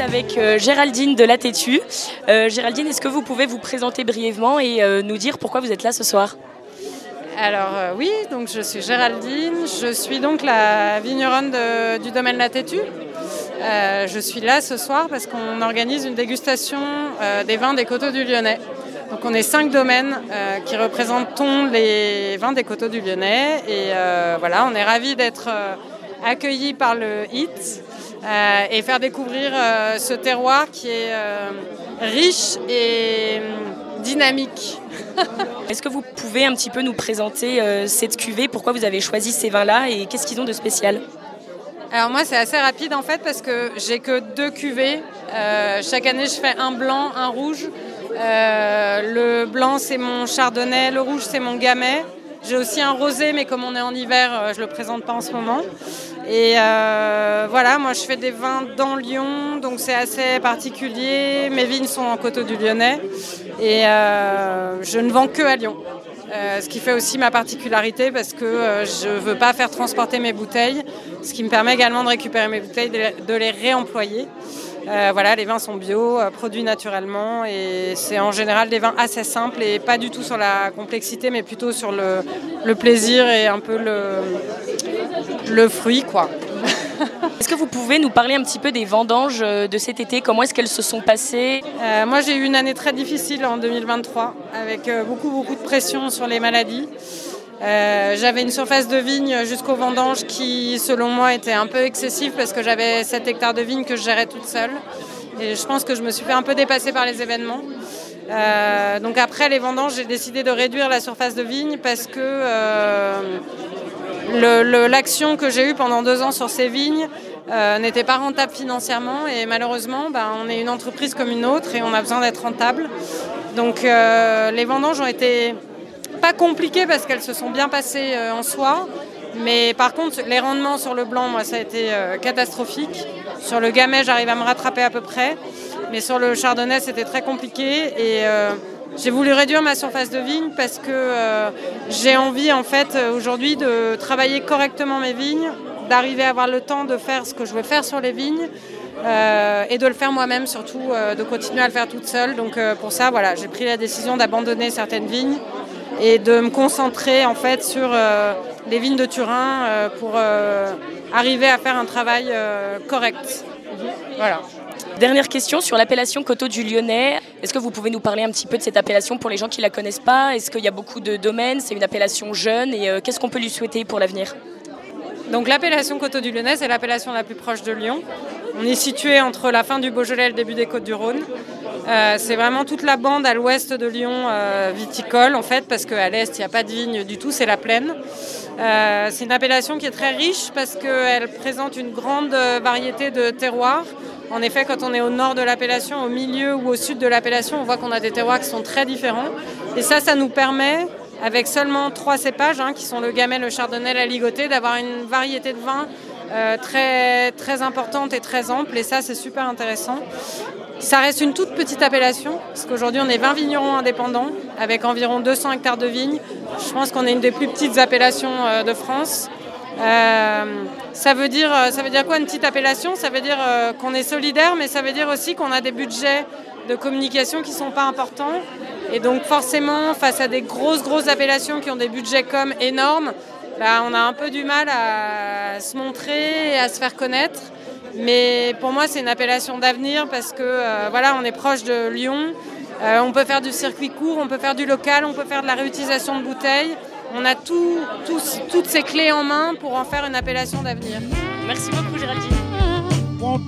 avec euh, Géraldine de La Tétue. Euh, Géraldine, est-ce que vous pouvez vous présenter brièvement et euh, nous dire pourquoi vous êtes là ce soir? Alors oui, donc je suis Géraldine, je suis donc la vigneronne du domaine La Tétue. Je suis là ce soir parce qu'on organise une dégustation des vins des coteaux du Lyonnais. Donc on est cinq domaines qui représentons les vins des coteaux du Lyonnais et voilà, on est ravis d'être accueillis par le HIT euh, et faire découvrir euh, ce terroir qui est euh, riche et hum, dynamique. Est-ce que vous pouvez un petit peu nous présenter cette cuvée? Pourquoi vous avez choisi ces vins-là et qu'est-ce qu'ils ont de spécial? Alors moi c'est assez rapide en fait parce que j'ai que deux cuvées. Chaque année je fais un blanc, un rouge. Le blanc c'est mon chardonnay, le rouge c'est mon gamay. J'ai aussi un rosé mais comme on est en hiver je le présente pas en ce moment. Et euh, voilà, moi je fais des vins dans Lyon, donc c'est assez particulier. Mes vignes sont en coteaux du Lyonnais et euh, je ne vends que à Lyon. Euh, ce qui fait aussi ma particularité parce que je ne veux pas faire transporter mes bouteilles, ce qui me permet également de récupérer mes bouteilles, de les, réemployer. Voilà, les vins sont bio, produits naturellement et c'est en général des vins assez simples et pas du tout sur la complexité mais plutôt sur le plaisir et un peu le, le fruit quoi. Est-ce que vous pouvez nous parler un petit peu des vendanges euh, de cet été? Comment est-ce qu'elles se sont passées? Euh, moi, j'ai eu une année très difficile en 2023, avec euh, beaucoup, beaucoup de pression sur les maladies. J'avais une surface de vigne jusqu'aux vendanges qui, selon moi, était un peu excessive parce que j'avais 7 hectares de vigne que je gérais toute seule. Et je pense que je me suis fait un peu dépasser par les événements. Donc après les vendanges, j'ai décidé de réduire la surface de vigne parce que l'action que j'ai eue pendant deux ans sur ces vignes euh, n'était pas rentable financièrement et malheureusement ben, on est une entreprise comme une autre et on a besoin d'être rentable. Donc euh, les vendanges ont été pas compliquées parce qu'elles se sont bien passées euh, en soi, mais par contre les rendements sur le blanc, moi ça a été catastrophique. Sur le gamay, j'arrive à me rattraper à peu près, mais sur le chardonnay c'était très compliqué et j'ai voulu réduire ma surface de vigne parce que euh, j'ai envie en fait euh, aujourd'hui de travailler correctement mes vignes, d'arriver à avoir le temps de faire ce que je veux faire sur les vignes euh, et de le faire moi-même surtout, de continuer à le faire toute seule. Donc pour ça, voilà, j'ai pris la décision d'abandonner certaines vignes et de me concentrer en fait sur les vignes de Turin pour arriver à faire un travail correct. Voilà. Dernière question sur l'appellation Coteau du Lyonnais. Est-ce que vous pouvez nous parler un petit peu de cette appellation pour les gens qui ne la connaissent pas? Est-ce qu'il y a beaucoup de domaines? C'est une appellation jeune et euh, qu'est-ce qu'on peut lui souhaiter pour l'avenir? Donc l'appellation Coteau du Lyonnais, c'est l'appellation la plus proche de Lyon. On est situé entre la fin du Beaujolais et le début des Côtes du Rhône. Euh, c'est vraiment toute la bande à l'ouest de Lyon euh, viticole en fait, parce qu'à l'est il n'y a pas de vigne du tout, c'est la plaine. C'est une appellation qui est très riche parce qu'elle présente une grande variété de terroirs. En effet, quand on est au nord de l'appellation, au milieu ou au sud de l'appellation, on voit qu'on a des terroirs qui sont très différents. Et ça, ça nous permet, avec seulement trois cépages, hein, qui sont le gamay, le chardonnay, la ligotée, d'avoir une variété de vins euh, très, très importante et très ample. Et ça, c'est super intéressant. Ça reste une toute petite appellation, parce qu'aujourd'hui, on est 20 vignerons indépendants, avec environ 200 hectares de vignes. Je pense qu'on est une des plus petites appellations euh, de France. Euh, ça, veut dire, ça veut dire quoi une petite appellation? Ça veut dire euh, qu'on est solidaire, mais ça veut dire aussi qu'on a des budgets de communication qui ne sont pas importants. Et donc forcément, face à des grosses, grosses appellations qui ont des budgets comme énormes, bah, on a un peu du mal à se montrer et à se faire connaître. Mais pour moi, c'est une appellation d'avenir parce que euh, voilà, on est proche de Lyon. Euh, on peut faire du circuit court, on peut faire du local, on peut faire de la réutilisation de bouteilles on a tout, toutes ces clés en main pour en faire une appellation d'avenir. Merci beaucoup Géraldine. Want